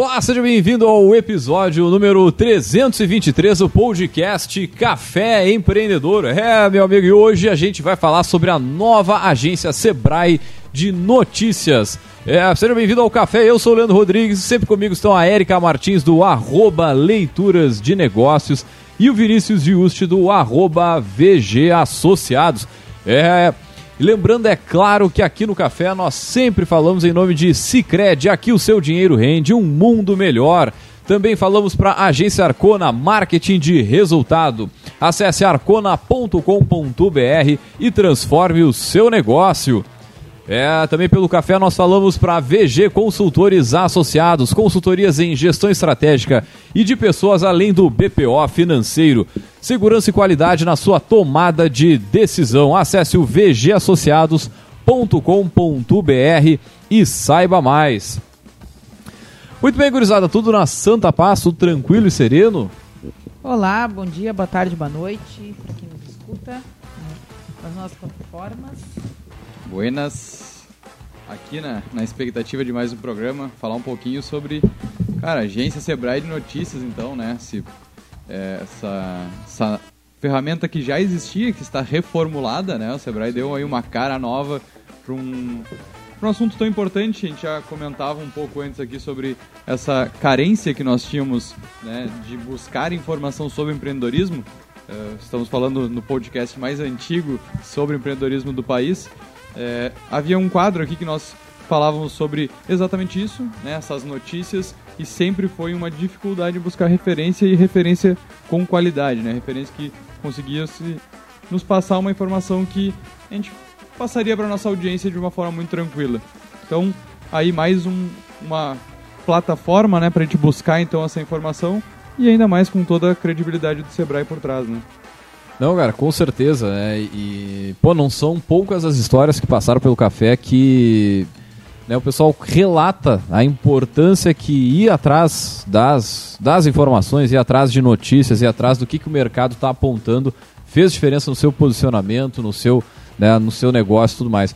Olá, seja bem-vindo ao episódio número 323 do podcast Café Empreendedor. É, meu amigo, e hoje a gente vai falar sobre a nova agência Sebrae de notícias. É, seja bem-vindo ao Café, eu sou o Leandro Rodrigues, sempre comigo estão a Érica Martins do arroba Leituras de Negócios e o Vinícius Giusti do arroba VG Associados. É, lembrando, é claro, que aqui no Café nós sempre falamos em nome de Cicred, aqui o seu dinheiro rende um mundo melhor. Também falamos para a agência Arcona Marketing de Resultado. Acesse arcona.com.br e transforme o seu negócio. É, também pelo café nós falamos para VG Consultores Associados, consultorias em gestão estratégica e de pessoas além do BPO financeiro. Segurança e qualidade na sua tomada de decisão. Acesse o vgassociados.com.br e saiba mais. Muito bem, gurizada, tudo na Santa Paz, tudo tranquilo e sereno? Olá, bom dia, boa tarde, boa noite para quem nos escuta né, nas nossas plataformas. Buenas. Aqui na, na expectativa de mais um programa, falar um pouquinho sobre, cara, agência Sebrae de notícias, então, né? Se, é, essa, essa ferramenta que já existia, que está reformulada, né? O Sebrae deu aí uma cara nova para um, um assunto tão importante. A gente já comentava um pouco antes aqui sobre essa carência que nós tínhamos né, de buscar informação sobre empreendedorismo. Uh, estamos falando no podcast mais antigo sobre empreendedorismo do país. É, havia um quadro aqui que nós falávamos sobre exatamente isso, né, essas notícias, e sempre foi uma dificuldade buscar referência e referência com qualidade, né, referência que conseguia se nos passar uma informação que a gente passaria para nossa audiência de uma forma muito tranquila. Então, aí mais um, uma plataforma, né, para a gente buscar então essa informação e ainda mais com toda a credibilidade do Sebrae por trás, né. Não, cara, com certeza, né? E, pô, não são poucas as histórias que passaram pelo café que né, o pessoal relata a importância que ir atrás das, das informações, ir atrás de notícias, ir atrás do que, que o mercado está apontando, fez diferença no seu posicionamento, no seu, né, no seu negócio e tudo mais.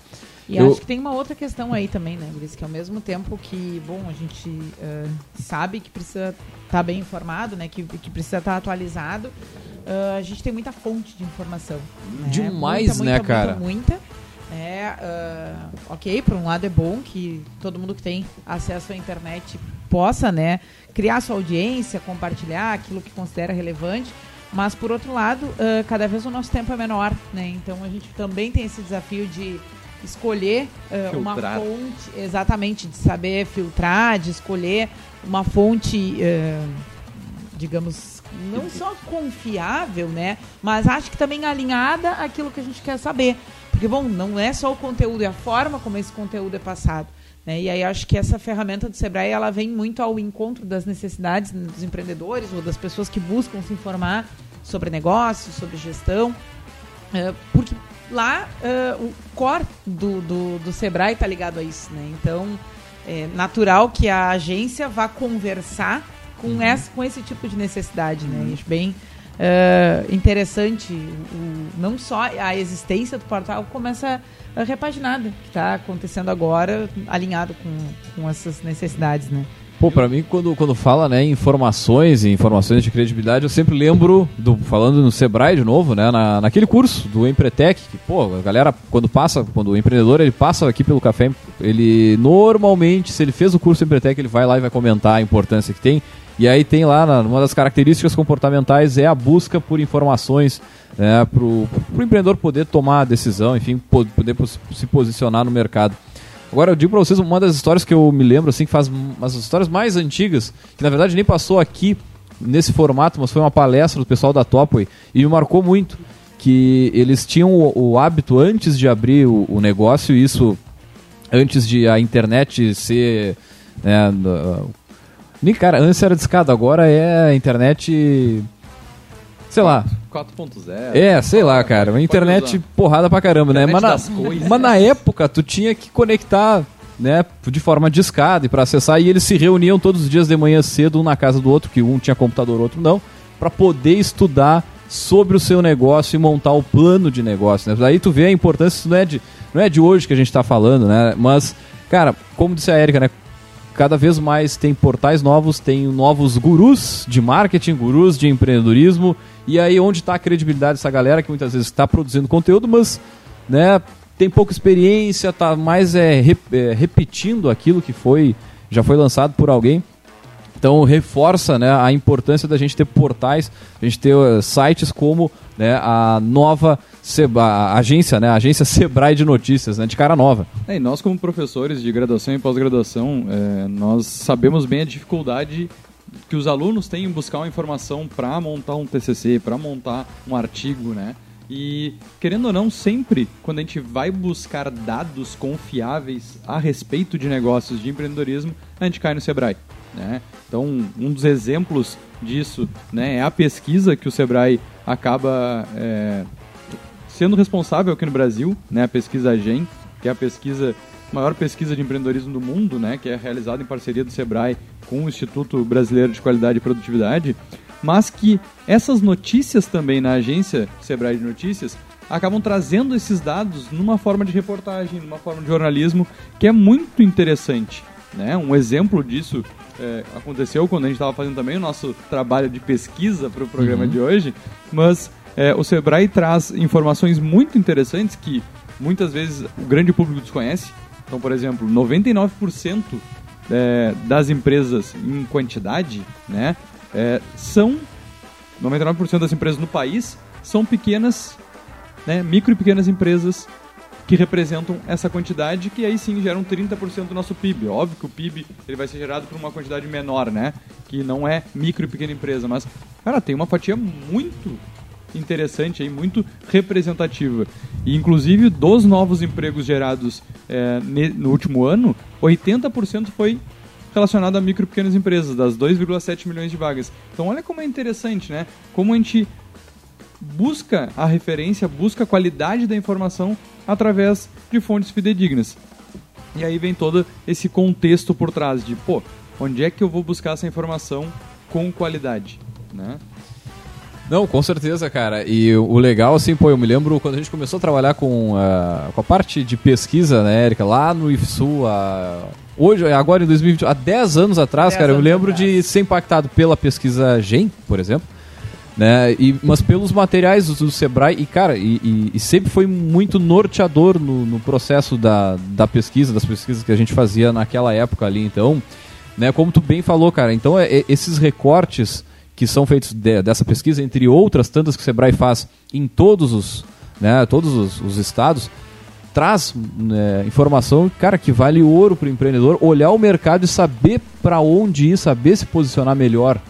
E eu... acho que tem uma outra questão aí também, né, Gris? Que ao mesmo tempo que, bom, a gente uh, sabe que precisa estar tá bem informado, né? Que, que precisa estar tá atualizado, uh, a gente tem muita fonte de informação. Né? Demais, muita, né, muita, cara? Muita, muita. Uh, ok, por um lado é bom que todo mundo que tem acesso à internet possa, né, criar sua audiência, compartilhar aquilo que considera relevante, mas por outro lado, uh, cada vez o nosso tempo é menor, né? Então a gente também tem esse desafio de escolher uh, uma fonte, exatamente, de saber filtrar, de escolher uma fonte, uh, digamos, não só confiável, né? Mas acho que também alinhada àquilo que a gente quer saber. Porque, bom, não é só o conteúdo, é a forma como esse conteúdo é passado. Né? E aí acho que essa ferramenta do Sebrae ela vem muito ao encontro das necessidades dos empreendedores ou das pessoas que buscam se informar sobre negócios, sobre gestão. Uh, porque lá uh, o core do, do, do Sebrae está ligado a isso, né? Então, é natural que a agência vá conversar com, uhum. essa, com esse tipo de necessidade, né? Uhum. Acho bem uh, interessante o, não só a existência do portal, como essa repaginada que está acontecendo agora, alinhado com, com essas necessidades, né? Pô, pra mim, quando, quando fala né, informações, em informações de credibilidade, eu sempre lembro, do, falando no Sebrae de novo, né, na, naquele curso do Empretec, que, pô, a galera, quando passa, quando o empreendedor ele passa aqui pelo café, ele normalmente, se ele fez o curso Empretec, ele vai lá e vai comentar a importância que tem. E aí tem lá, uma das características comportamentais é a busca por informações né, para o empreendedor poder tomar a decisão, enfim, poder se posicionar no mercado. Agora eu digo pra vocês uma das histórias que eu me lembro, assim, que faz umas histórias mais antigas, que na verdade nem passou aqui nesse formato, mas foi uma palestra do pessoal da Topway e me marcou muito. Que eles tinham o, o hábito antes de abrir o, o, negócio, isso antes de a internet ser. Né, nem cara, antes era discado, agora é a internet sei lá. 4.0. É, sei lá, cara. Uma internet porrada pra caramba, né? Mas na, mas na época tu tinha que conectar, né, de forma discada e para acessar e eles se reuniam todos os dias de manhã cedo um na casa do outro, que um tinha computador, outro não, para poder estudar sobre o seu negócio e montar o plano de negócio, né? Daí tu vê a importância, isso não é de, não é de hoje que a gente tá falando, né? Mas, cara, como disse a Erika, né? cada vez mais tem portais novos, tem novos gurus de marketing, gurus de empreendedorismo. E aí onde está a credibilidade dessa galera que muitas vezes está produzindo conteúdo, mas né, tem pouca experiência, está mais é, rep, é, repetindo aquilo que foi já foi lançado por alguém. Então reforça né, a importância da gente ter portais, a gente ter uh, sites como né, a nova Seba, a agência, né, a agência Sebrae de notícias, né, de cara nova. É, e nós como professores de graduação e pós-graduação, é, nós sabemos bem a dificuldade que os alunos têm em buscar uma informação para montar um TCC, para montar um artigo, né? E, querendo ou não, sempre quando a gente vai buscar dados confiáveis a respeito de negócios de empreendedorismo, a gente cai no Sebrae. Né? Então, um dos exemplos disso né, é a pesquisa que o Sebrae acaba é, sendo responsável aqui no Brasil, né, a pesquisa GEM, que é a pesquisa maior pesquisa de empreendedorismo do mundo, né, que é realizada em parceria do Sebrae com o Instituto Brasileiro de Qualidade e Produtividade, mas que essas notícias também na agência Sebrae de Notícias acabam trazendo esses dados numa forma de reportagem, numa forma de jornalismo que é muito interessante. Né? Um exemplo disso é, aconteceu quando a gente estava fazendo também o nosso trabalho de pesquisa para o programa uhum. de hoje, mas é, o Sebrae traz informações muito interessantes que muitas vezes o grande público desconhece. Então, por exemplo, 99% é, das empresas em quantidade, né, é, são 99% das empresas no país são pequenas, né, micro e pequenas empresas que representam essa quantidade que aí sim geram 30% do nosso PIB. Óbvio que o PIB ele vai ser gerado por uma quantidade menor, né? Que não é micro e pequena empresa, mas cara, tem uma fatia muito interessante aí, muito representativa. E inclusive dos novos empregos gerados é, no último ano, 80% foi relacionado a micro e pequenas empresas, das 2,7 milhões de vagas. Então olha como é interessante, né? Como a gente busca a referência, busca a qualidade da informação através de fontes fidedignas. E aí vem todo esse contexto por trás de, pô, onde é que eu vou buscar essa informação com qualidade, né? Não, com certeza, cara. E o legal, assim, pô, eu me lembro quando a gente começou a trabalhar com, uh, com a parte de pesquisa, né, Erika, lá no IFSU, uh, hoje, agora em 2020, há 10 anos atrás, cara, eu me lembro atrás. de ser impactado pela pesquisa GEM, por exemplo, né, e, mas pelos materiais do, do Sebrae, e cara, e, e, e, sempre foi muito norteador no, no processo da, da pesquisa, das pesquisas que a gente fazia naquela época ali, então, né, como tu bem falou, cara, então é, é esses recortes que são feitos de, dessa pesquisa, entre outras tantas que o Sebrae faz em todos os, né, todos os, os estados, traz né, informação, cara, que vale ouro para o empreendedor olhar o mercado e saber para onde ir, saber se posicionar melhor.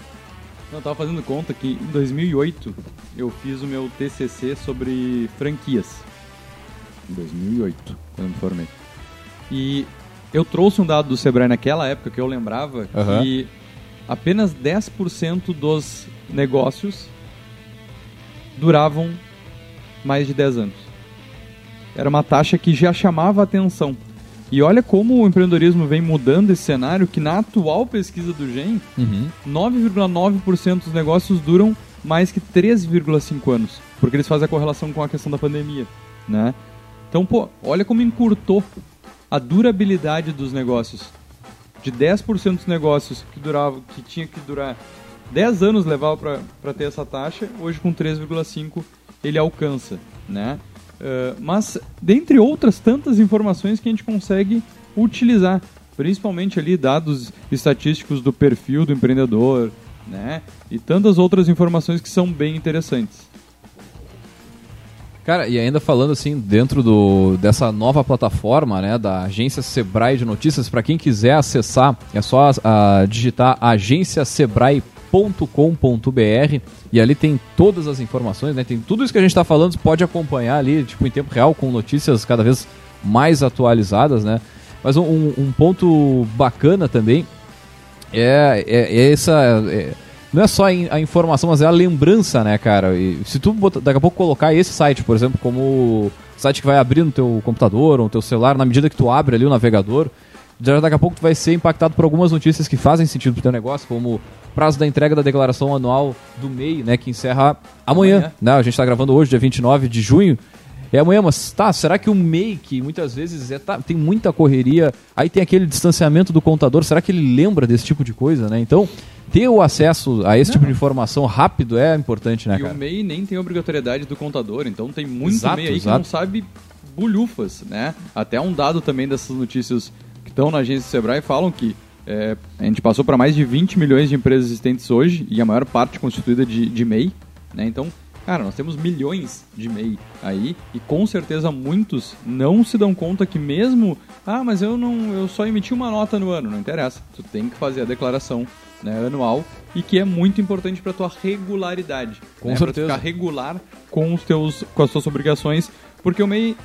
Eu estava fazendo conta que em 2008 eu fiz o meu TCC sobre franquias. Em 2008, quando me formei. E eu trouxe um dado do Sebrae naquela época que eu lembrava uhum. que apenas 10% dos negócios duravam mais de 10 anos. Era uma taxa que já chamava atenção. E olha como o empreendedorismo vem mudando esse cenário, que na atual pesquisa do GEM, uhum. 9,9% dos negócios duram mais que 3,5 anos. Porque eles fazem a correlação com a questão da pandemia, né? Então, pô, olha como encurtou a durabilidade dos negócios de 10% dos negócios que duravam, que tinha que durar 10 anos levar para ter essa taxa, hoje com 3,5 ele alcança, né? Uh, mas dentre outras tantas informações que a gente consegue utilizar, principalmente ali dados estatísticos do perfil do empreendedor, né? E tantas outras informações que são bem interessantes. Cara, e ainda falando assim, dentro do, dessa nova plataforma, né, da agência Sebrae de Notícias, para quem quiser acessar, é só uh, digitar agenciasebrae.com.br e ali tem todas as informações, né, tem tudo isso que a gente está falando, pode acompanhar ali, tipo, em tempo real, com notícias cada vez mais atualizadas, né. Mas um, um ponto bacana também é, é, é essa... É, não é só a informação, mas é a lembrança, né, cara? E se tu botar, daqui a pouco colocar esse site, por exemplo, como site que vai abrir no teu computador ou no teu celular, na medida que tu abre ali o navegador, já daqui a pouco tu vai ser impactado por algumas notícias que fazem sentido pro teu negócio, como prazo da entrega da declaração anual do MEI, né, que encerra amanhã, amanhã. né? A gente está gravando hoje, dia 29 de junho. é amanhã, mas tá, será que o MEI, que muitas vezes é, tá, tem muita correria, aí tem aquele distanciamento do contador, será que ele lembra desse tipo de coisa, né? Então, ter o acesso a esse Não. tipo de informação rápido é importante, né, E cara? o MEI nem tem obrigatoriedade do contador, então tem muito Exato, MEI aí exato. que não sabe bulhufas, né? Até um dado também dessas notícias que estão na agência do Sebrae falam que é, a gente passou para mais de 20 milhões de empresas existentes hoje e a maior parte constituída de, de MEI, né? Então, cara, nós temos milhões de MEI aí e com certeza muitos não se dão conta que mesmo, ah, mas eu não, eu só emiti uma nota no ano, não interessa. Tu tem que fazer a declaração né, anual e que é muito importante para tua regularidade. Com né, pra certeza. ficar regular com os teus com as tuas obrigações, porque o MEI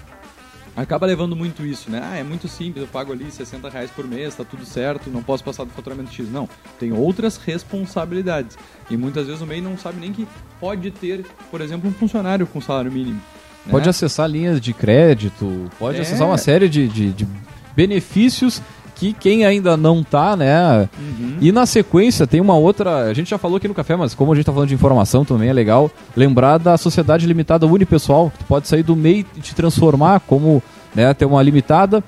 acaba levando muito isso, né? Ah, é muito simples, eu pago ali 60 reais por mês, tá tudo certo, não posso passar do faturamento X. Não, tem outras responsabilidades. E muitas vezes o MEI não sabe nem que pode ter, por exemplo, um funcionário com salário mínimo. né? Pode acessar linhas de crédito, pode É. acessar uma série de, de- de benefícios que quem ainda não tá, né? Uhum. E na sequência tem uma outra. A gente já falou aqui no café, mas como a gente tá falando de informação também é legal lembrar da sociedade limitada unipessoal, que tu pode sair do MEI e te transformar como né, ter uma limitada,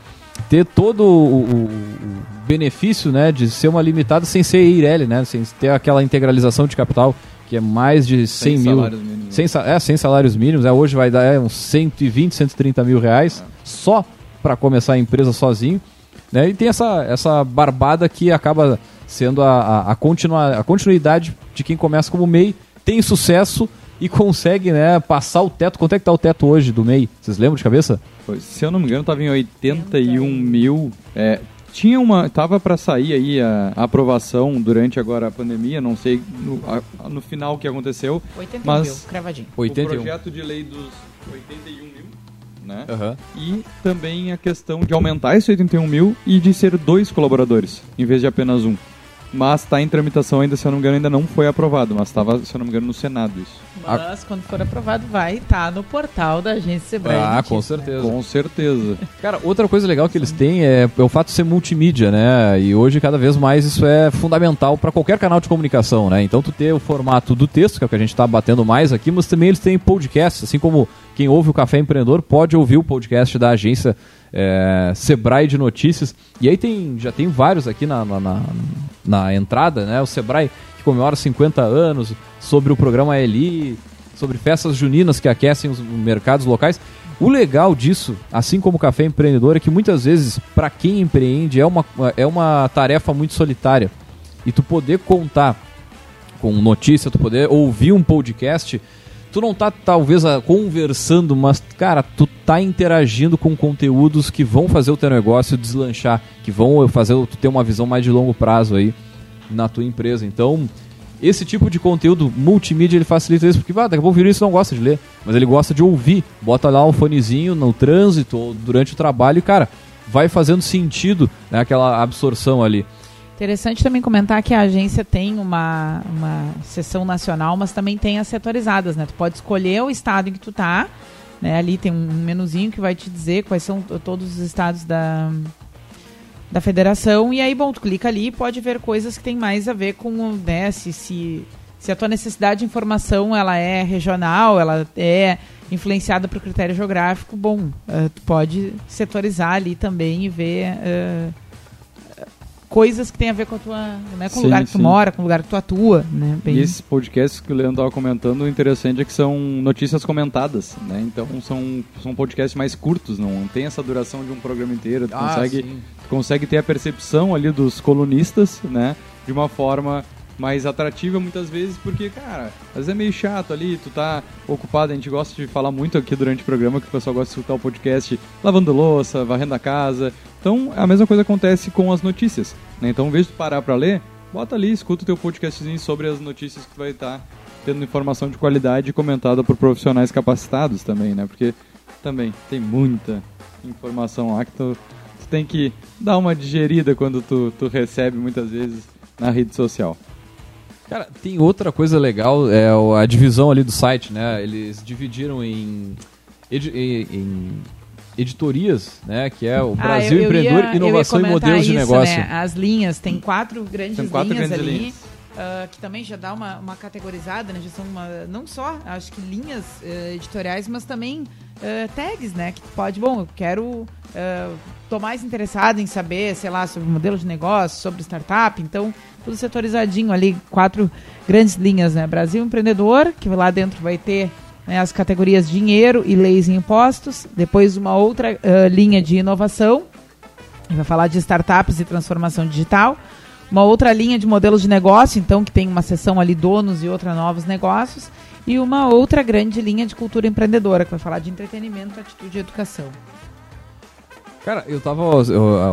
ter todo o, o- benefício né, de ser uma limitada sem ser IRL, né? Sem ter aquela integralização de capital, que é mais de 100 Sem mil. salários mínimos. É, sem salários mínimos, é, hoje vai dar é, uns 120, 130 mil reais só para começar a empresa sozinho. Né? E tem essa, essa barbada que acaba sendo a, a, a, continua, a continuidade de quem começa como MEI, tem sucesso e consegue né, passar o teto. Quanto é que tá o teto hoje do MEI? Vocês lembram de cabeça? Foi- Se eu não me engano, tava em 81 mil. É, tinha uma. Tava para sair aí a, a aprovação durante agora a pandemia, não sei no, a- no final o que aconteceu. 81 Mas- mil, cravadinho. 81. O projeto de lei dos 81 mil, né? Aham. E também a questão de aumentar esse 81 mil e de ser dois colaboradores, em vez de apenas um. Mas está em tramitação ainda, se eu não me engano, ainda não foi aprovado, mas estava, se eu não me engano, no Senado isso. Mas quando for aprovado, vai estar no portal da agência Sebrae. Ah, Notícias, com né? certeza. Com certeza. Cara, outra coisa legal que eles têm é, é o fato de ser multimídia, né? E hoje, cada vez mais, isso é fundamental para qualquer canal de comunicação, né? Então, tu ter o formato do texto, que é o que a gente está batendo mais aqui, mas também eles têm podcast, assim como quem ouve o Café Empreendedor pode ouvir o podcast da agência é, Sebrae de Notícias. E aí tem, já tem vários aqui na, na, na- na entrada, né? O Sebrae que comemora 50 anos, sobre o programa LI, sobre festas juninas que aquecem os mercados locais. O legal disso, assim como o Café Empreendedor, é que muitas vezes, para quem empreende, é uma, é uma tarefa muito solitária. E tu poder contar com notícia, tu poder ouvir um podcast, tu não tá talvez conversando, mas cara, tu tá interagindo com conteúdos que vão fazer o teu negócio deslanchar, que vão fazer tu ter uma visão mais de longo prazo aí na tua empresa. Então, esse tipo de conteúdo multimídia ele facilita isso, porque ah, daqui a pouco o Vinícius não gosta de ler, mas ele gosta de ouvir. Bota lá o fonezinho no trânsito ou durante o trabalho e, cara, vai fazendo sentido né, aquela absorção ali. Interessante também comentar que a agência tem uma, uma seção nacional, mas também tem as setorizadas, né? Tu pode escolher o estado em que tu tá, né? Ali tem um menuzinho que vai te dizer quais são todos os estados da, da federação. E aí, bom, tu clica ali e pode ver coisas que tem mais a ver com, né? Se, se, se a tua necessidade de informação ela é regional, ela é influenciada por critério geográfico, bom, eh, tu pode setorizar ali também e ver... eh, coisas que tem a ver com a tua, né, com o lugar que tu sim. mora, com o lugar que tu atua, né? Bem- E esses podcasts que o Leandro estava comentando, o interessante é que são notícias comentadas, né? Então são, são podcasts mais curtos, não tem essa duração de um programa inteiro. Tu, Ah, consegue, sim. tu consegue ter a percepção ali dos colunistas, né? De uma forma mais atrativa muitas vezes, porque, cara, às vezes é meio chato ali, tu tá ocupado, a gente gosta de falar muito aqui durante o programa, que o pessoal gosta de escutar o podcast lavando louça, varrendo a casa. Então, a mesma coisa acontece com as notícias, né? Então, em vez de parar pra ler, bota ali, escuta o teu podcastzinho sobre as notícias que tu vai estar tendo informação de qualidade comentada por profissionais capacitados também, né? Porque também tem muita informação lá que tu, tu tem que dar uma digerida quando tu, tu recebe muitas vezes na rede social. Cara, tem outra coisa legal, é a divisão ali do site, né? Eles dividiram em, edi- em- editorias, né? Que é o Ah, Brasil eu- eu Empreendedor, ia- eu ia Inovação e Modelos de isso, negócio. né? As linhas, tem quatro grandes Tem quatro linhas grandes ali. linhas. uh, que também já dá uma, uma categorizada, né? Já são uma, não só, acho que linhas uh, editoriais, mas também uh, tags, né? Que pode, bom, eu quero. Tô mais interessado em saber, sei lá, sobre modelo de negócio, sobre startup, então tudo setorizadinho ali, quatro grandes linhas, né? Brasil Empreendedor, que lá dentro vai ter né, as categorias dinheiro e leis e impostos, depois uma outra linha de inovação, vai falar de startups e transformação digital uma outra linha de modelos de negócio, então, que tem uma seção ali donos e outra novos negócios, e uma outra grande linha de cultura empreendedora, que vai falar de entretenimento, atitude e educação. Cara, eu tava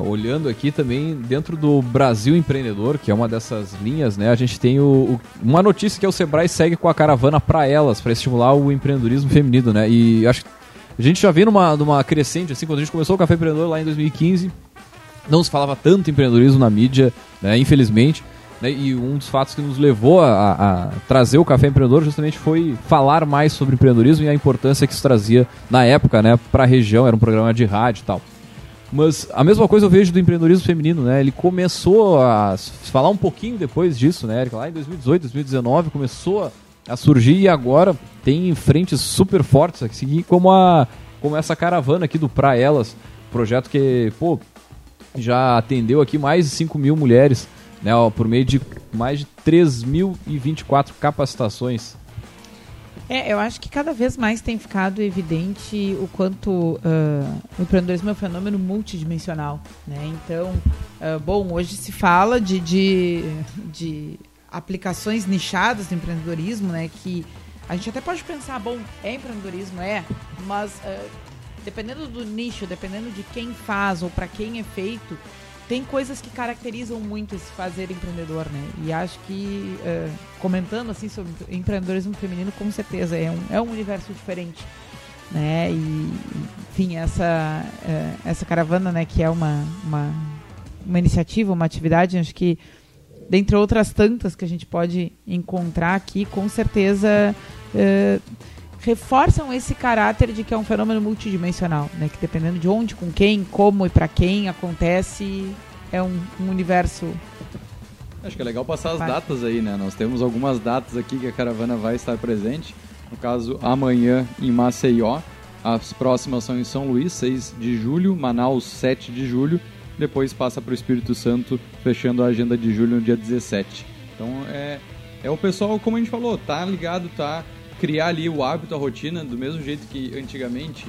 olhando aqui também dentro do Brasil Empreendedor, que é uma dessas linhas, né? A gente tem o, o, uma notícia que é o Sebrae segue com a caravana para elas, para estimular o empreendedorismo feminino, né? E acho que a gente já vem numa, numa crescente, assim, quando a gente começou o Café Empreendedor lá em 2015, não se falava tanto empreendedorismo na mídia, né, infelizmente. Né, e um dos fatos que nos levou a, a, trazer o Café Empreendedor justamente foi falar mais sobre empreendedorismo e a importância que isso trazia na época né, para a região, era um programa de rádio e tal. Mas a mesma coisa eu vejo do empreendedorismo feminino, né? Ele começou a falar um pouquinho depois disso, né, Lá em 2018, 2019 começou a surgir e agora tem frentes super fortes aqui, como, a, como essa caravana aqui do Pra Elas, projeto que, pô, já atendeu aqui mais de 5 mil mulheres, né, ó, por meio de mais de 3.024 capacitações. É, eu acho que cada vez mais tem ficado evidente o quanto uh, o empreendedorismo é um fenômeno multidimensional. Né? Então, uh, bom, hoje se fala de, de, de aplicações nichadas do empreendedorismo, né? que a gente até pode pensar, bom, é empreendedorismo, é, mas uh, dependendo do nicho, dependendo de quem faz ou para quem é feito, tem coisas que caracterizam muito esse fazer empreendedor, né? E acho que, uh, comentando assim sobre empreendedorismo feminino, com certeza é um, é um universo diferente, né? E, enfim, essa, uh, essa caravana, né, que é uma, uma, uma iniciativa, uma atividade, acho que, dentre outras tantas que a gente pode encontrar aqui, com certeza... Uh, reforçam esse caráter de que é um fenômeno multidimensional, né? Que dependendo de onde, com quem, como e para quem acontece, é um, um, universo. Acho que é legal passar as datas aí, né? Nós temos algumas datas aqui que a caravana vai estar presente. No caso, amanhã em Maceió. As próximas são em São Luís, 6 de julho, Manaus, 7 de julho. Depois passa para o Espírito Santo, fechando a agenda de julho no dia 17. Então é, é o pessoal, como a gente falou, tá ligado, tá criar ali o hábito, a rotina, do mesmo jeito que antigamente,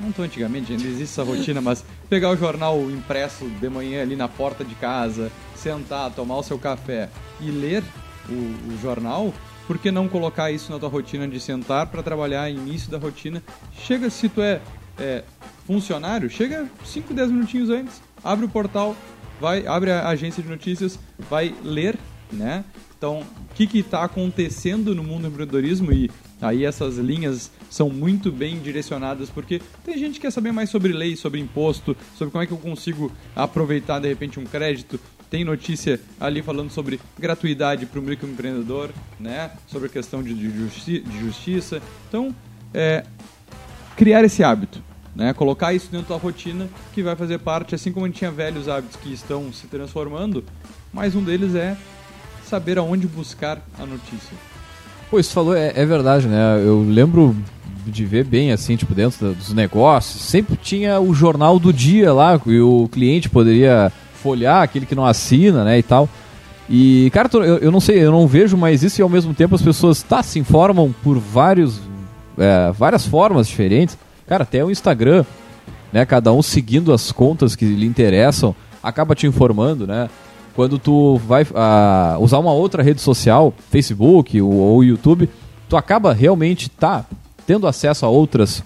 não tão antigamente, ainda existe essa rotina, mas pegar o jornal impresso de manhã ali na porta de casa, sentar, tomar o seu café e ler o, o jornal, por que não colocar isso na tua rotina de sentar para trabalhar início da rotina? Chega, se tu é, é funcionário, chega 5, 10 minutinhos antes, abre o portal, vai, abre a agência de notícias, vai ler, né? Então, o que está acontecendo no mundo do empreendedorismo e aí essas linhas são muito bem direcionadas porque tem gente que quer saber mais sobre lei, sobre imposto, sobre como é que eu consigo aproveitar de repente um crédito. Tem notícia ali falando sobre gratuidade para o microempreendedor, né? Sobre a questão de, de, justi de justiça. Então, é, criar esse hábito. Né, colocar isso dentro da rotina que vai fazer parte, assim como a gente tinha velhos hábitos que estão se transformando, mais um deles é saber aonde buscar a notícia. Pô, isso falou, é, é verdade, né? Eu lembro de ver bem, assim, tipo, dentro dos negócios, sempre tinha o jornal do dia lá, e o cliente poderia folhar, aquele que não assina, né, e tal. E, cara, eu, eu não sei, eu não vejo mais isso e ao mesmo tempo as pessoas, tá, se informam por vários, é, várias formas diferentes. Cara, até o Instagram, né, cada um seguindo as contas que lhe interessam, acaba te informando, né quando tu vai uh, usar uma outra rede social, Facebook ou, ou, YouTube, tu acaba realmente tá tendo acesso a outras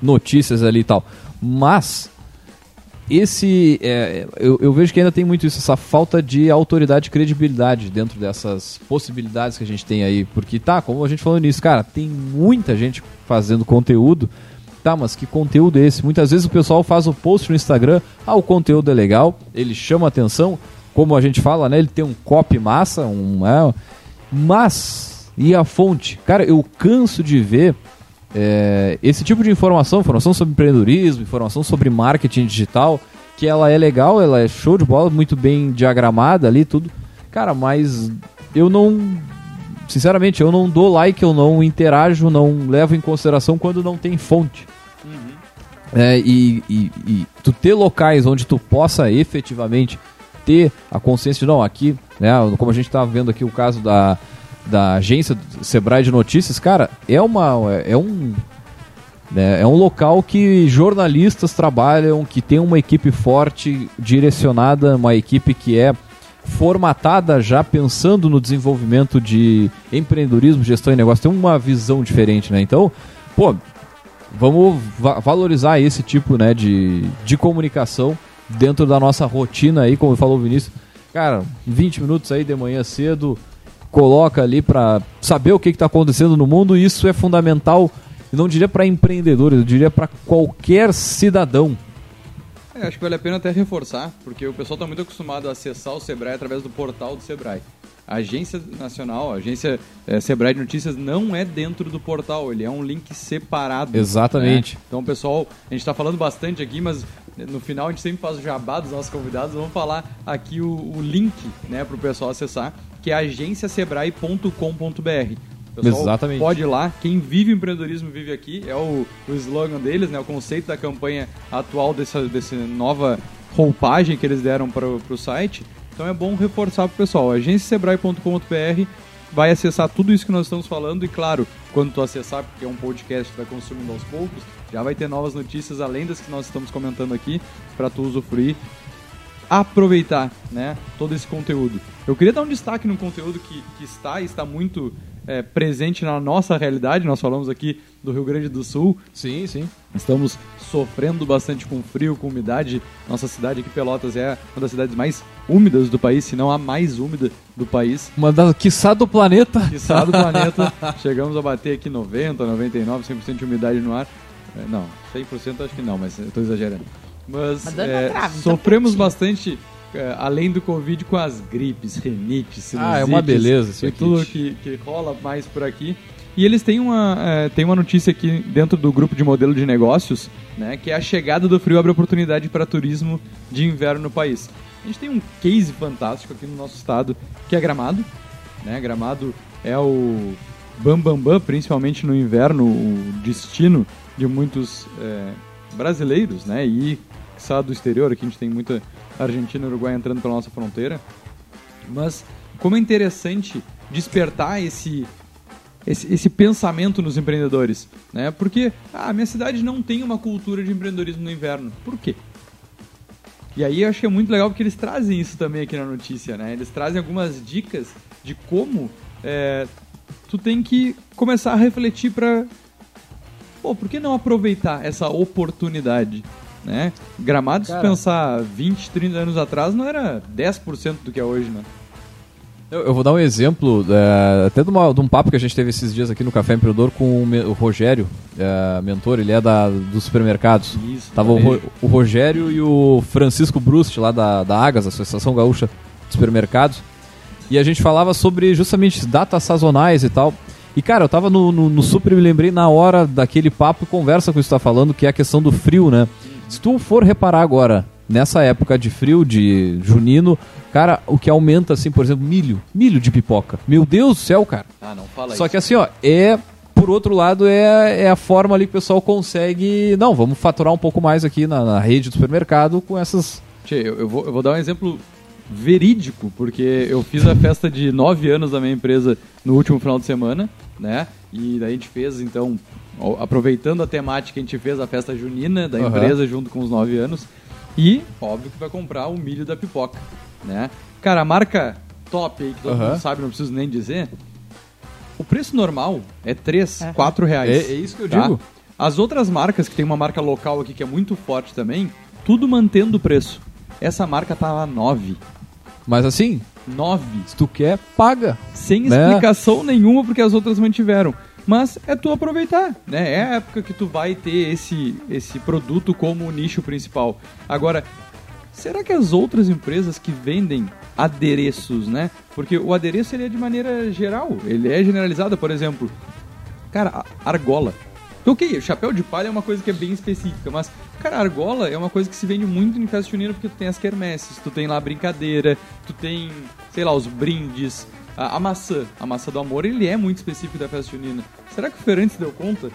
notícias ali e tal. Mas esse é, eu, eu, vejo que ainda tem muito isso, essa falta de autoridade e credibilidade dentro dessas possibilidades que a gente tem aí. Porque tá, como a gente falou nisso, cara, tem muita gente fazendo conteúdo Tá, mas que conteúdo é esse? Muitas vezes o pessoal faz o post no Instagram, ah, o conteúdo é legal, ele chama atenção, como a gente fala, né? Ele tem um copy massa, um. É, mas, e a fonte? Cara, eu canso de ver é, esse tipo de informação, informação sobre empreendedorismo, informação sobre marketing digital, que ela é legal, ela é show de bola, muito bem diagramada ali, tudo. Cara, mas eu não. Sinceramente, eu não dou like, eu não interajo, não levo em consideração quando não tem fonte. É, e, e, e tu ter locais onde tu possa efetivamente ter a consciência de não, aqui, né, como a gente estava vendo aqui o caso da, da agência Sebrae de Notícias, cara, é uma é um né, é um local que jornalistas trabalham, que tem uma equipe forte, direcionada, uma equipe que é formatada já pensando no desenvolvimento de empreendedorismo, gestão e negócio, tem uma visão diferente, né? Então, pô, vamos va valorizar esse tipo, né, de, de comunicação dentro da nossa rotina aí, como falou o Vinícius. Cara, 20 minutos aí de manhã cedo, coloca ali para saber o que está acontecendo no mundo, e isso é fundamental, eu não diria para empreendedores, eu diria para qualquer cidadão. É, acho que vale a pena até reforçar, porque o pessoal está muito acostumado a acessar o Sebrae através do portal do Sebrae. A agência nacional, a agência é, Sebrae de Notícias não é dentro do portal, ele é um link separado. Exatamente. Né? Então, pessoal, a gente está falando bastante aqui, mas no final a gente sempre faz o jabá dos nossos convidados. Vamos falar aqui o, o link né, para o pessoal acessar, que é agenciasebrae.com.br. Pessoal, Exatamente. Pode ir lá. Quem vive empreendedorismo vive aqui. É o, o slogan deles, né? O conceito da campanha atual dessa, dessa nova roupagem que eles deram para o site. Então é bom reforçar para o pessoal. agenciasebrae.com.br vai acessar tudo isso que nós estamos falando e claro, quando tu acessar, porque é um podcast que vai consumindo aos poucos, já vai ter novas notícias além das que nós estamos comentando aqui para tu usufruir aproveitar né, todo esse conteúdo. Eu queria dar um destaque no conteúdo que, que está e está muito é, presente na nossa realidade. Nós falamos aqui do Rio Grande do Sul. Sim, sim. Estamos sofrendo bastante com frio, com umidade. Nossa cidade aqui, Pelotas, é uma das cidades mais úmidas do país, se não a mais úmida do país. Uma das, quiçá do planeta. Quiçá do planeta. Chegamos a bater aqui 90, 99, 100% de umidade no ar. É, não, 100% acho que não, mas eu estou exagerando. Mas, é, trave, sofremos bastante, além do Covid, com as gripes, renites, sinusites. Ah, é uma beleza isso aqui. tudo que, que rola mais por aqui. E eles têm uma, é, têm uma notícia aqui dentro do grupo de modelo de negócios, né, que é a chegada do frio abre oportunidade para turismo de inverno no país. A gente tem um case fantástico aqui no nosso estado, que é Gramado. Né? Gramado é o bambambam, bam, bam, principalmente no inverno, o destino de muitos é, brasileiros, né? E que do exterior, aqui a gente tem muita Argentina e Uruguai entrando pela nossa fronteira. Mas como é interessante despertar esse, esse, esse pensamento nos empreendedores, né? Porque ah, a minha cidade não tem uma cultura de empreendedorismo no inverno. Por quê? E aí eu achei muito legal porque eles trazem isso também aqui na notícia, né? Eles trazem algumas dicas de como é, tu tem que começar a refletir para pô, por que não aproveitar essa oportunidade? Né? Gramado, Cara, se pensar 20, 30 anos atrás, não era 10% do que é hoje, né? Eu, eu, vou dar um exemplo, é, até de, uma, de, um papo que a gente teve esses dias aqui no Café Empreendedor com o, o Rogério, é, mentor, ele é da, dos supermercados. Isso, Tava o, o, Rogério e o Francisco Brust, lá da, da Agas, Associação Gaúcha de Supermercados. E a gente falava sobre justamente datas sazonais e tal. E, cara, eu tava no, no, no super e me lembrei na hora daquele papo e conversa que você está falando, que é a questão do frio, né? Se tu for reparar agora, nessa época de frio, de junino, cara, o que aumenta, assim, por exemplo, milho. Milho de pipoca. Meu Deus do céu, cara. Ah, não fala Só isso. que assim, ó, é. Por outro lado, é, é a forma ali que o pessoal consegue. Não, vamos faturar um pouco mais aqui na, na rede do supermercado com essas. Tchê, eu, eu, vou, eu vou dar um exemplo verídico, porque eu fiz a festa de nove anos da minha empresa no último final de semana, né? E daí a gente fez, então, aproveitando a temática, a gente fez a festa junina da uhum. empresa junto com os nove anos. E, óbvio que vai comprar o milho da pipoca, né? Cara, a marca top aí, que todo uhum. mundo sabe, não preciso nem dizer, o preço normal é 3, uhum. 4 reais. É, é, isso que eu tá? digo. As outras marcas, que tem uma marca local aqui que é muito forte também, tudo mantendo o preço. Essa marca tá lá 9. Mas assim, 9. Se tu quer, paga. Sem né? explicação nenhuma, porque as outras mantiveram. Mas é tu aproveitar, né? É a época que tu vai ter esse, esse produto como nicho principal. Agora, será que as outras empresas que vendem adereços, né? Porque o adereço ele é de maneira geral, ele é generalizado, por exemplo. Cara, argola. Ok, chapéu de palha é uma coisa que é bem específica, mas, cara, argola é uma coisa que se vende muito em festa junina porque tu tem as quermesses, tu tem lá a brincadeira, tu tem, sei lá, os brindes, a, a maçã, a maçã do amor, ele é muito específico da festa junina. Será que o Ferantes deu conta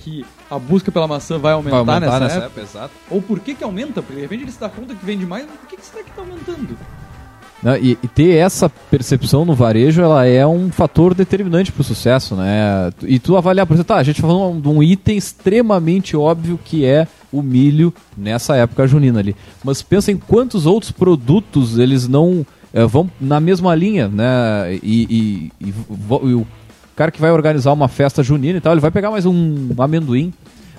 que a busca pela maçã vai aumentar, Vai aumentar nessa, nessa época? exato. Ou por que que aumenta? Porque de repente ele se dá conta que vende mais, mas por que, que será que tá aumentando? Né, E, e ter essa percepção no varejo, ela é um fator determinante pro sucesso, né? E tu avaliar, por exemplo, tá, a gente tá falando de um item extremamente óbvio que é o milho nessa época junina ali. Mas pensa em quantos outros produtos eles não eh, vão na mesma linha, né? E, e- e e o cara que vai organizar uma festa junina e tal, ele vai pegar mais um amendoim,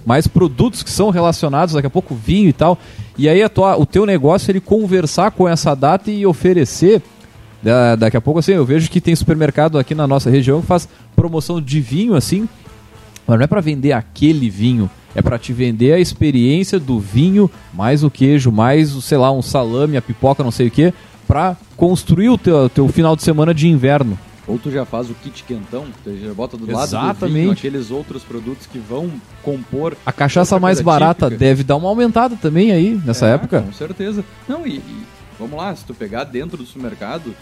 mais produtos que são relacionados, daqui a pouco vinho e tal. E aí tua- o teu negócio ele conversar com essa data e oferecer. Da- daqui a pouco assim, eu vejo que tem supermercado aqui na nossa região que faz promoção de vinho assim, mas não é para vender aquele vinho, é para te vender a experiência do vinho, mais o queijo, mais, sei lá, um salame, a pipoca, não sei o que, para construir o teu, teu final de semana de inverno. Ou tu já faz o kit quentão, tu já bota do lado do vinho aqueles outros produtos que vão compor A cachaça mais barata típica. deve dar uma aumentada também aí nessa É, época. Com certeza. Não, e, e vamos lá, se tu pegar dentro do supermercado,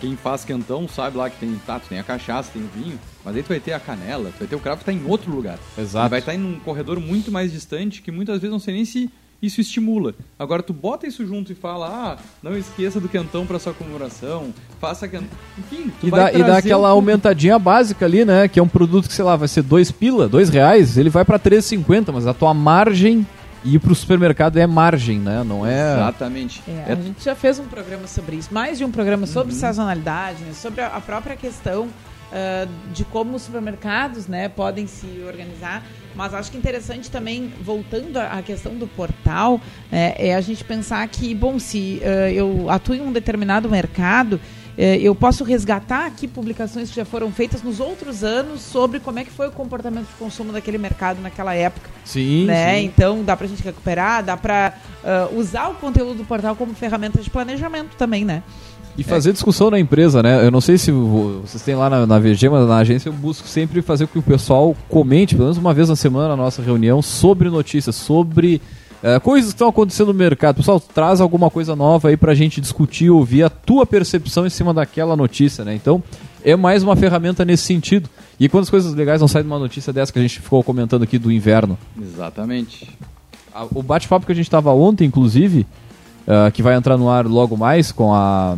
quem faz quentão sabe lá que tem, tá, tu tem a cachaça, tem o vinho, mas aí tu vai ter a canela, tu vai ter o cravo que tá em outro lugar. Exato. Ele vai estar em um corredor muito mais distante que muitas vezes não sei nem se isso estimula. Agora tu bota isso junto e fala, ah, não esqueça do quentão para sua comemoração, faça quentão. Enfim, tu E vai dá, e dá aquela um aumentadinha básica ali, né? Que é um produto que, sei lá, vai ser dois pila, dois reais, ele vai pra 3,50, mas a tua margem e pro supermercado é margem, né? Não é. Exatamente. É, É a gente já fez um programa sobre isso, mais de um programa sobre sazonalidade, né, sobre a, própria questão ah, de como os supermercados né, podem se organizar. Mas acho que interessante também, voltando à questão do portal, é, é a gente pensar que, bom, se ah, eu atuo em um determinado mercado, eh, eu posso resgatar aqui publicações que já foram feitas nos outros anos sobre como é que foi o comportamento de consumo daquele mercado naquela época Sim, né? sim. Então dá pra gente recuperar, dá pra ah, usar o conteúdo do portal como ferramenta de planejamento também, né? E fazer discussão na empresa, né? Eu não sei se vo- vocês têm lá na, na VG, mas na agência eu busco sempre fazer com que o pessoal comente, pelo menos uma vez na semana, na nossa reunião, sobre notícias, sobre eh, coisas que estão acontecendo no mercado. Pessoal, traz alguma coisa nova aí pra gente discutir, ouvir a tua percepção em cima daquela notícia, né? Então, é mais uma ferramenta nesse sentido. E quantas coisas legais não saem de uma notícia dessa que a gente ficou comentando aqui do inverno? Exatamente. O bate-papo que a gente tava ontem, inclusive, ah, que vai entrar no ar logo mais com a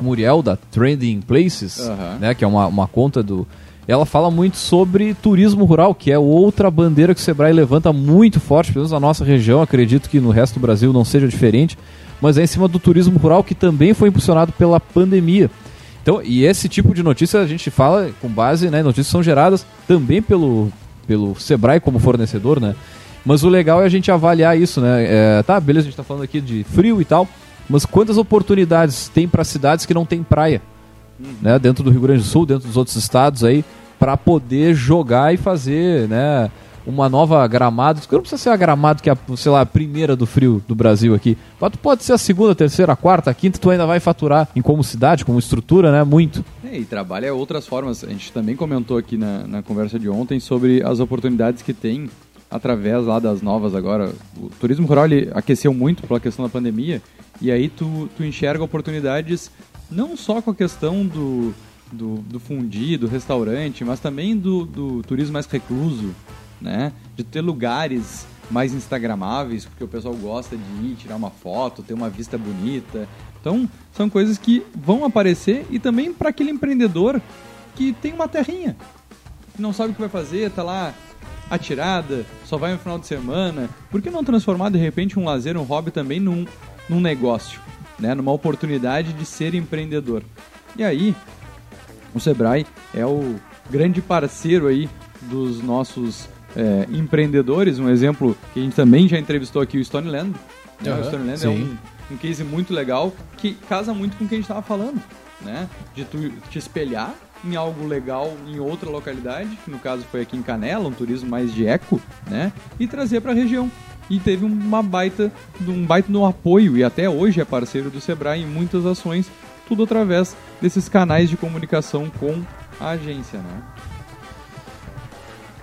Muriel da Trending Places, né, que é uma, uma conta do. Ela fala muito sobre turismo rural, que é outra bandeira que o Sebrae levanta muito forte, pelo menos na nossa região, acredito que no resto do Brasil não seja diferente, mas é em cima do turismo rural que também foi impulsionado pela pandemia. Então, e esse tipo de notícia a gente fala com base, né, notícias são geradas também pelo, pelo Sebrae como fornecedor, né? Mas o legal é a gente avaliar isso, né? É, tá, beleza, a gente tá falando aqui de frio e tal, mas quantas oportunidades tem para cidades que não tem praia, né? Dentro do Rio Grande do Sul, dentro dos outros estados aí, para poder jogar e fazer, né? Uma nova gramado. Não precisa ser a gramado que é, a, sei lá, a primeira do frio do Brasil aqui. Mas tu pode ser a segunda, a terceira, a quarta, a quinta, tu ainda vai faturar em como cidade, como estrutura, né? Muito. É, e trabalha outras formas. A gente também comentou aqui na, na conversa de ontem sobre as oportunidades que tem através lá das novas agora. O turismo rural ele aqueceu muito pela questão da pandemia e aí tu, tu enxerga oportunidades não só com a questão do, do, do fundi, do restaurante, mas também do, do turismo mais recluso, né? De ter lugares mais instagramáveis, porque o pessoal gosta de ir tirar uma foto, ter uma vista bonita. Então, são coisas que vão aparecer e também para aquele empreendedor que tem uma terrinha, que não sabe o que vai fazer, tá lá atirada, só vai no final de semana. Por que não transformar de repente um lazer, um hobby também num, num negócio, né? Numa oportunidade de ser empreendedor. E aí, o Sebrae é o grande parceiro aí dos nossos é, empreendedores. Um exemplo que a gente também já entrevistou aqui, o Stoneland. né? Aham, o Stoneland é um, um case muito legal que casa muito com o que a gente estava falando, né? De tu te espelhar em algo legal em outra localidade, que no caso foi aqui em Canela, um turismo mais de eco, né? E trazer para a região. E teve uma baita, um baita no apoio e até hoje é parceiro do Sebrae em muitas ações, tudo através desses canais de comunicação com a agência, né?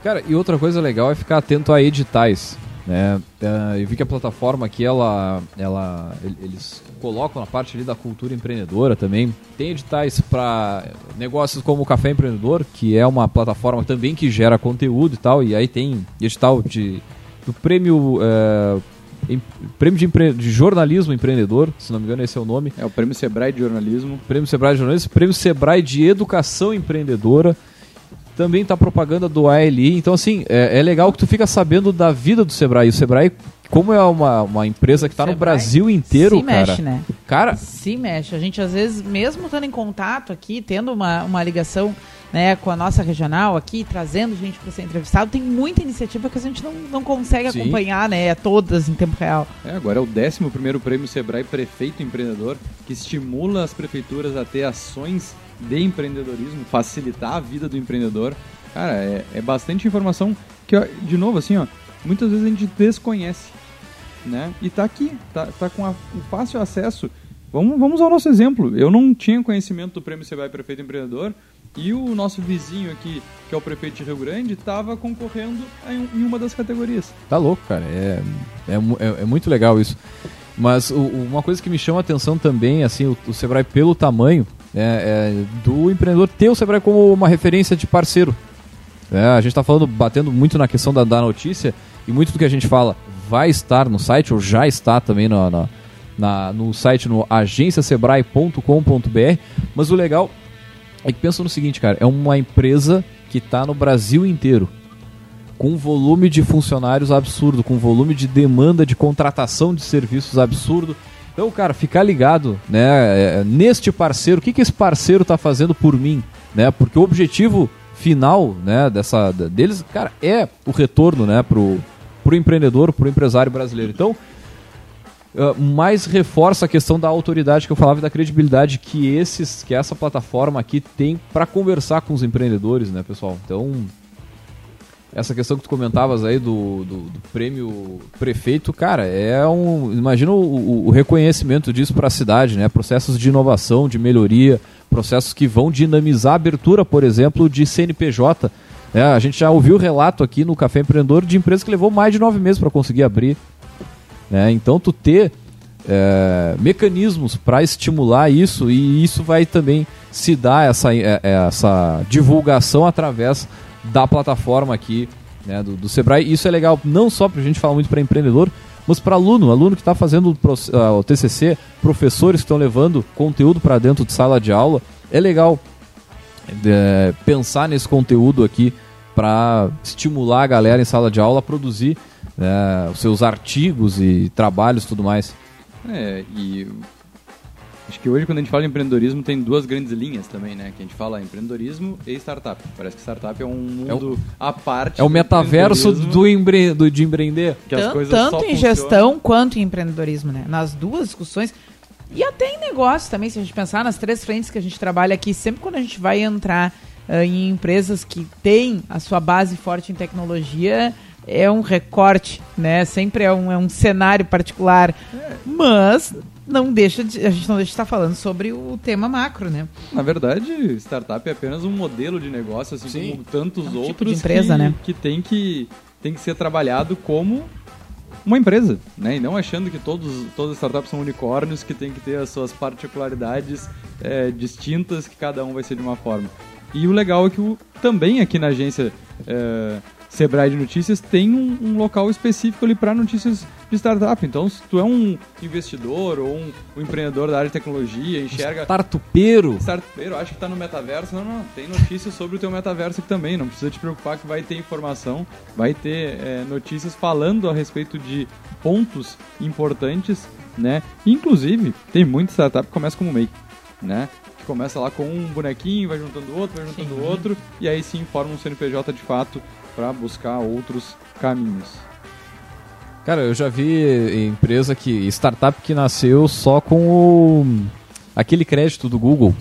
Cara, e outra coisa legal é ficar atento a editais. Né? Uh, eu vi que a plataforma aqui, ela, ela, eles colocam na parte ali da cultura empreendedora também. Tem editais para negócios como o Café Empreendedor, que é uma plataforma também que gera conteúdo e tal. E aí tem edital de, do prêmio, uh, em, prêmio de, empre, de, jornalismo empreendedor, se não me engano esse é o nome. É o prêmio Sebrae de jornalismo. Prêmio Sebrae de jornalismo, prêmio Sebrae de educação empreendedora também tá propaganda do ALI. Então, assim, é, é, legal que tu fica sabendo da vida do Sebrae. O Sebrae, como é uma, uma empresa que está no Brasil inteiro, se cara. mexe, né? Cara. Se mexe. A gente, às vezes, mesmo estando em contato aqui, tendo uma, uma ligação né, com a nossa regional aqui, trazendo gente para ser entrevistado, tem muita iniciativa que a gente não, não consegue Sim. acompanhar, né? Todas em tempo real. É, agora é o 11 primeiro prêmio Sebrae Prefeito Empreendedor, que estimula as prefeituras a ter ações de empreendedorismo, facilitar a vida do empreendedor. Cara, é, é bastante informação que, de novo, assim, ó, muitas vezes a gente desconhece, né? E tá aqui, tá, tá com a, o fácil acesso. Vamos, vamos ao nosso exemplo. Eu não tinha conhecimento do Prêmio Sebrae Prefeito Empreendedor e o nosso vizinho aqui, que é o prefeito de Rio Grande, estava concorrendo em uma das categorias. Tá louco, cara. É, é, é, é muito legal isso. Mas o, uma coisa que me chama a atenção também, assim, o, o Sebrae pelo tamanho, é, é, do empreendedor ter o Sebrae como uma referência de parceiro. É, a gente está falando, batendo muito na questão da, da, notícia e muito do que a gente fala vai estar no site ou já está também no, na, no site no agenciasebrae.com.br. Mas o legal é que pensa no seguinte, cara, é uma empresa que está no Brasil inteiro com um volume de funcionários absurdo, com um volume de demanda de contratação de serviços absurdo então, cara, ficar ligado, né, é, neste parceiro, o que, que esse parceiro está fazendo por mim, né? Porque o objetivo final, né, dessa deles, cara, é o retorno, né, pro pro empreendedor, pro empresário brasileiro. Então, uh, mais reforça a questão da autoridade que eu falava e da credibilidade que esses que essa plataforma aqui tem para conversar com os empreendedores, né, pessoal? Então, essa questão que tu comentavas aí do, do, do prêmio prefeito, cara, é um. Imagina o, o reconhecimento disso para a cidade, né? Processos de inovação, de melhoria, processos que vão dinamizar a abertura, por exemplo, de CNPJ. É, a gente já ouviu relato aqui no Café Empreendedor de empresas que levou mais de nove meses para conseguir abrir. Né? Então, tu ter é, mecanismos para estimular isso e isso vai também se dar essa, é, essa divulgação através da plataforma aqui, né, do, do Sebrae. Isso é legal não só para a gente falar muito para empreendedor, mas para aluno, aluno que está fazendo o TCC, professores que estão levando conteúdo para dentro de sala de aula. É legal é, pensar nesse conteúdo aqui para estimular a galera em sala de aula a produzir né, os seus artigos e trabalhos tudo mais. É, e Acho que hoje, quando a gente fala de empreendedorismo, tem duas grandes linhas também, né? Que a gente fala empreendedorismo e startup. Parece que startup é um mundo é o, à parte. É o metaverso do, empre, do, de empreender. Que as coisas tanto em gestão quanto em empreendedorismo, né? Nas duas discussões. E até em negócio também, se a gente pensar nas três frentes que a gente trabalha aqui, sempre quando a gente vai entrar uh, em empresas que têm a sua base forte em tecnologia, é um recorte, né? Sempre é um, é um cenário particular. É. Mas não deixa de, a gente não deixa de estar falando sobre o tema macro, né? Na verdade, startup é apenas um modelo de negócio, assim Sim. como tantos é um outros tipo de empresa, que, né? que tem que tem que ser trabalhado como uma empresa, né? E não achando que todos, todas as startups são unicórnios, que tem que ter as suas particularidades é, distintas, que cada um vai ser de uma forma. E o legal é que o, também aqui na agência é, Sebrae de Notícias tem um, um local específico ali para notícias de startup. Então, se tu é um investidor ou um, um empreendedor da área de tecnologia, enxerga. Startupeiro! Startupeiro, acho que está no metaverso. Não, não, tem notícias sobre o teu metaverso aqui também. Não precisa te preocupar que vai ter informação, vai ter é, notícias falando a respeito de pontos importantes, né? Inclusive, tem muita startup que começa como MEI, né? Que começa lá com um bonequinho, vai juntando outro, vai juntando sim. outro, e aí sim forma um CNPJ de fato para buscar outros caminhos. Cara, eu já vi empresa que startup que nasceu só com o, aquele crédito do Google.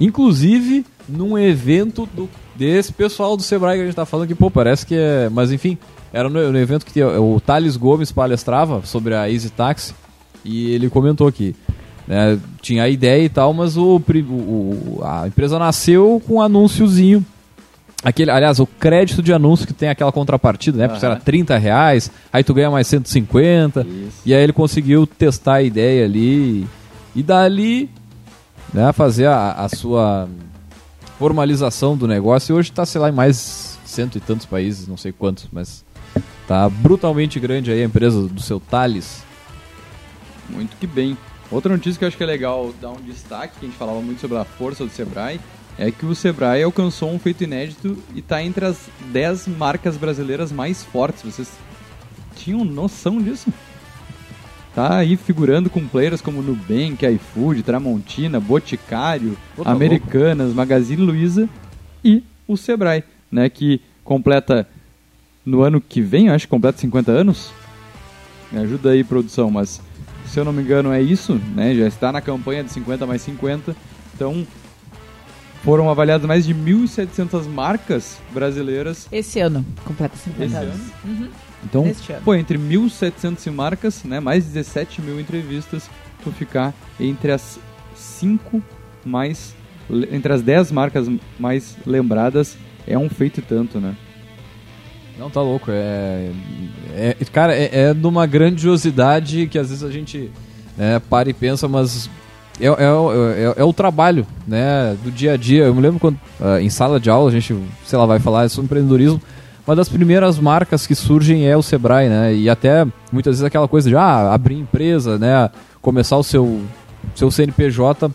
Inclusive num evento do, desse pessoal do Sebrae que a gente tá falando que, pô, parece que é. Mas enfim, era no, no evento que o Thales Gomes palestrava sobre a Easy Taxi e ele comentou que né, tinha a ideia e tal, mas o, o, a empresa nasceu com um anúnciozinho Aquele, aliás, o crédito de anúncio que tem aquela contrapartida, né? Porque Aham. era 30 reais, aí tu ganha mais 150. Isso. E aí ele conseguiu testar a ideia ali e dali né, fazer a, a sua formalização do negócio. E hoje tá, sei lá, em mais cento e tantos países, não sei quantos, mas tá brutalmente grande aí a empresa do seu Thales. Muito que bem. Outra notícia que eu acho que é legal dar um destaque, que a gente falava muito sobre a força do Sebrae, é que o Sebrae alcançou um feito inédito e está entre as 10 marcas brasileiras mais fortes. Vocês tinham noção disso? Tá aí figurando com players como Nubank, iFood, Tramontina, Boticário, Pô, tá Americanas, Magazine Luiza e o Sebrae, né, que completa no ano que vem, acho que completa 50 anos. Me ajuda aí, produção, mas se eu não me engano é isso, né? Já está na campanha de 50 mais 50. Então, foram avaliadas mais de 1.700 marcas brasileiras. Esse ano completa 50 Esse anos. ano? Uhum. Então, pô, entre 1.700 marcas, né? Mais 17 mil entrevistas, tu ficar entre as 5 mais... Entre as 10 marcas mais lembradas é um feito e tanto, né? Não, tá louco. É, é- cara, é, é de uma grandiosidade que às vezes a gente né, para e pensa, mas é, é, é- é o trabalho né, do dia a dia. Eu me lembro quando ah, em sala de aula a gente, sei lá, vai falar sobre empreendedorismo. Uma das primeiras marcas que surgem é o Sebrae, né? E até muitas vezes aquela coisa de ah, abrir empresa, né? Começar o seu, seu CNPJ.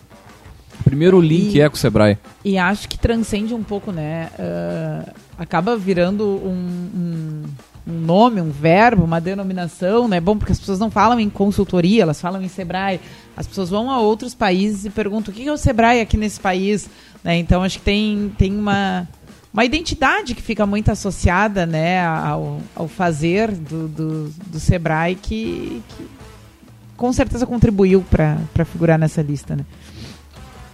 Primeiro link E- é com o Sebrae. E acho que transcende um pouco, né? ah, acaba virando um, um- um nome, um verbo, uma denominação, né? Bom, porque as pessoas não falam em consultoria, elas falam em Sebrae. As pessoas vão a outros países e perguntam o que é o Sebrae aqui nesse país, né? Então acho que tem, tem uma, uma identidade que fica muito associada, né, ao, ao fazer do, do, do Sebrae que, que com certeza contribuiu para figurar nessa lista, né?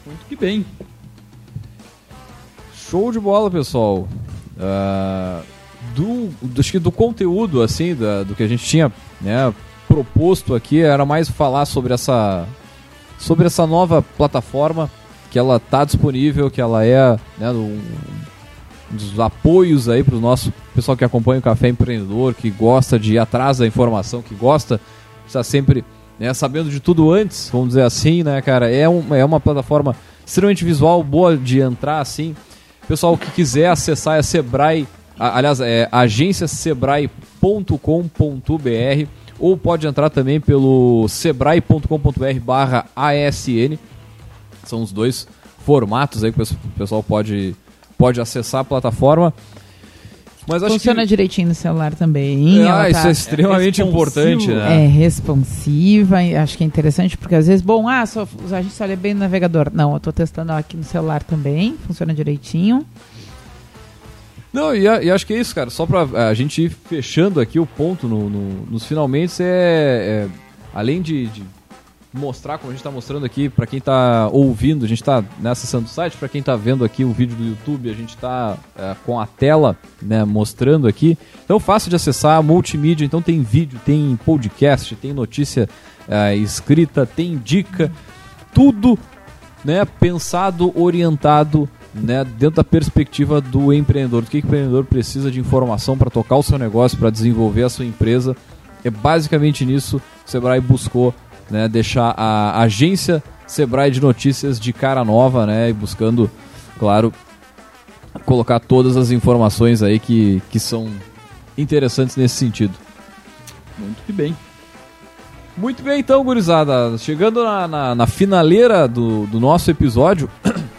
Muito que bem. Show de bola, pessoal. Ah, do, do, do conteúdo, assim, da- do que a gente tinha né, proposto aqui, era mais falar sobre essa, sobre essa nova plataforma, que ela tá disponível, que ela é né, um, um dos apoios aí para o nosso pessoal que acompanha o Café Empreendedor, que gosta de ir atrás da informação, que gosta de estar sempre né, sabendo de tudo antes, vamos dizer assim, né, cara? É, um, é uma plataforma extremamente visual, boa de entrar, assim. Pessoal que quiser acessar é Sebrae, a- aliás, é agenciasebrae.com.br ou pode entrar também pelo sebrae.com.br barra ASN. São os dois formatos aí que o pes- o pessoal pode, pode acessar a plataforma. Mas Funciona que... direito no celular também. Ah, ela isso tá- é extremamente importante, né? É responsiva, acho que é interessante, porque às vezes, bom, ah, só, a gente só lê bem no navegador. Não, eu tô testando aqui no celular também, funciona direitinho. Não, e, e acho que é isso, cara. Só pra a gente ir fechando aqui o ponto no, no- nos finalmente, é, é, além de, de mostrar, como a gente tá mostrando aqui, pra quem tá ouvindo, a gente tá né, acessando o site, pra quem tá vendo aqui o vídeo do YouTube, a gente tá é, com a tela né, mostrando aqui. Então, fácil de acessar, multimídia, então tem vídeo, tem podcast, tem notícia é, escrita, tem dica, tudo né, pensado, orientado né, dentro da perspectiva do empreendedor. Do que, que o empreendedor precisa de informação para tocar o seu negócio, para desenvolver a sua empresa. É basicamente nisso que o Sebrae buscou né, deixar a agência Sebrae de notícias de cara nova, né, e buscando, claro, colocar todas as informações aí que, que são interessantes nesse sentido. Muito que bem. Muito bem, então, gurizada. Chegando na, na, na finaleira do, do nosso episódio.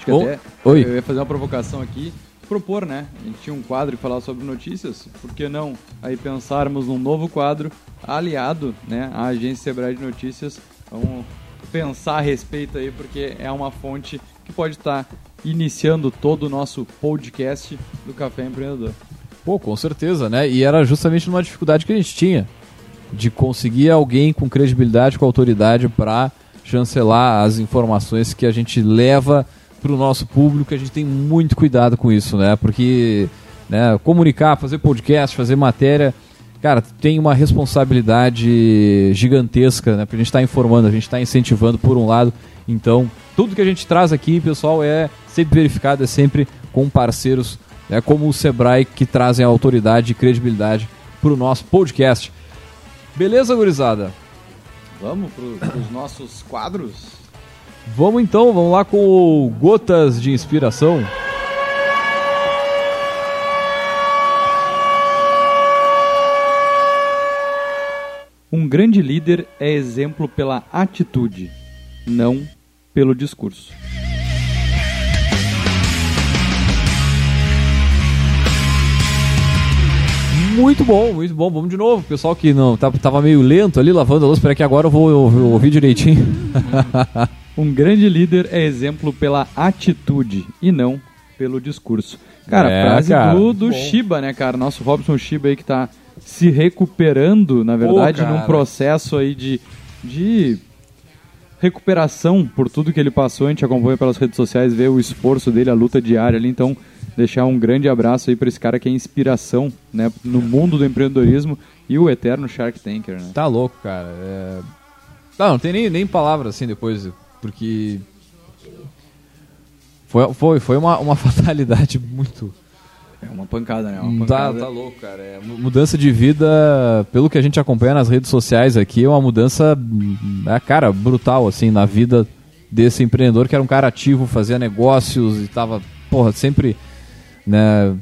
Acho que Bom, até oi. eu ia fazer uma provocação aqui. Propor, né? A gente tinha um quadro que falava sobre notícias. Por que não aí pensarmos num novo quadro aliado né, à agência Sebrae de Notícias? Vamos pensar a respeito aí, porque é uma fonte que pode estar iniciando todo o nosso podcast do Café Empreendedor. Pô, com certeza, né? E era justamente uma dificuldade que a gente tinha de conseguir alguém com credibilidade, com autoridade para chancelar as informações que a gente leva para o nosso público. A gente tem muito cuidado com isso, né? Porque né, comunicar, fazer podcast, fazer matéria, cara, tem uma responsabilidade gigantesca, né? Porque a gente está informando, a gente está incentivando por um lado. Então, tudo que a gente traz aqui, pessoal, é sempre verificado, é sempre com parceiros né, como o Sebrae que trazem autoridade e credibilidade para o nosso podcast. Beleza, gurizada? Vamos para os nossos quadros? Vamos então, vamos lá com o Gotas de Inspiração. Um grande líder é exemplo pela atitude, não pelo discurso. Muito bom, muito bom. Vamos de novo. Pessoal que não tava meio lento ali lavando a louça, espera que agora eu vou ouvir direitinho. um grande líder é exemplo pela atitude e não pelo discurso. Cara, é, frase cara. do, do Shiba, né, cara? Nosso Robson Shiba aí que tá se recuperando, na verdade, Pô, num processo aí de, de recuperação por tudo que ele passou. A gente acompanha pelas redes sociais, vê o esforço dele, a luta diária ali. Então, deixar um grande abraço aí para esse cara que é inspiração né, no mundo do empreendedorismo e o eterno Shark Tanker. Né? Tá louco, cara. É... Não, não tem nem, nem palavras assim depois, porque foi, foi, foi uma, uma fatalidade muito é uma pancada, né? Uma hum, tá, pancada. Tá, tá louco, cara. É, mudança de vida, pelo que a gente acompanha nas redes sociais aqui, é uma mudança, é, cara, brutal, assim, na vida desse empreendedor que era um cara ativo, fazia negócios e tava, porra, sempre, né...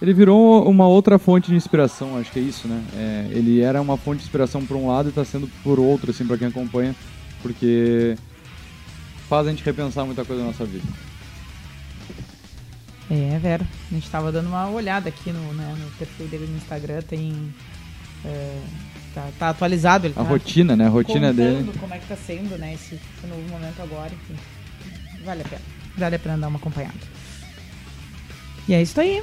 Ele virou uma outra fonte de inspiração, acho que é isso, né? É, ele era uma fonte de inspiração por um lado e está sendo por outro, assim, para quem acompanha, porque faz a gente repensar muita coisa na nossa vida. É, Vera. A gente estava dando uma olhada aqui no, né, no perfil dele no Instagram, tem. É, tá, tá, atualizado ele. A tá rotina, né? A rotina dele. como é que tá sendo, né? Esse, esse novo momento agora, enfim. Vale a pena. Vale a pena dar uma acompanhada. E é isso aí.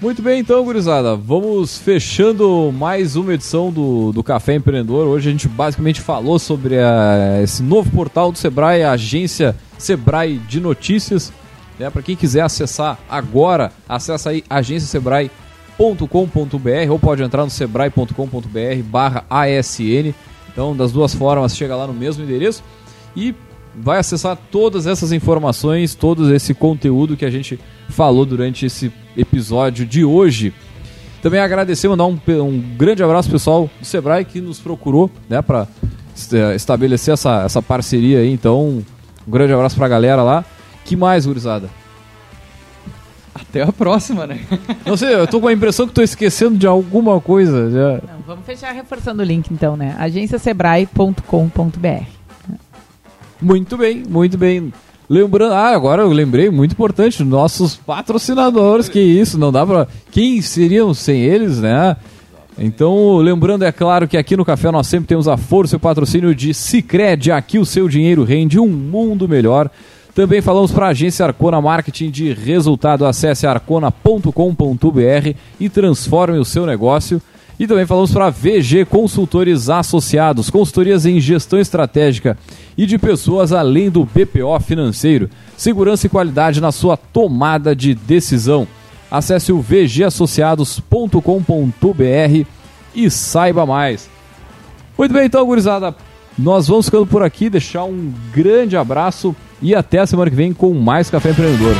Muito bem, então, gurizada. Vamos fechando mais uma edição do, do Café Empreendedor. Hoje a gente basicamente falou sobre a, esse novo portal do Sebrae, a agência Sebrae de Notícias. Né? Para quem quiser acessar agora, acessa aí agenciasebrae.com.br ou pode entrar no sebrae.com.br barra ASN. Então, das duas formas, chega lá no mesmo endereço e vai acessar todas essas informações, todo esse conteúdo que a gente falou durante esse episódio de hoje. Também agradecer, mandar um, um grande abraço pessoal do Sebrae que nos procurou né, para estabelecer essa, essa parceria aí. Então, um grande abraço para a galera lá. Que mais, gurizada? Até a próxima, né? Não sei, eu tô com a impressão que tô esquecendo de alguma coisa. Já. Não, vamos fechar reforçando o link então, né? agenciasebrae.com.br. Muito bem, muito bem. Lembrando, ah, agora eu lembrei, muito importante, nossos patrocinadores, que isso, não dá pra. Quem seriam sem eles, né? Então, lembrando, é claro que aqui no Café nós sempre temos a força e o patrocínio de Cicred. Aqui o seu dinheiro rende um mundo melhor. Também falamos para a agência Arcona Marketing de resultado. Acesse arcona.com.br e transforme o seu negócio. E também falamos para VG Consultores Associados, consultorias em gestão estratégica e de pessoas além do BPO financeiro. Segurança e qualidade na sua tomada de decisão. Acesse o vgassociados.com.br e saiba mais. Muito bem, então, gurizada. Nós vamos ficando por aqui, deixar um grande abraço e até a semana que vem com mais Café Empreendedor.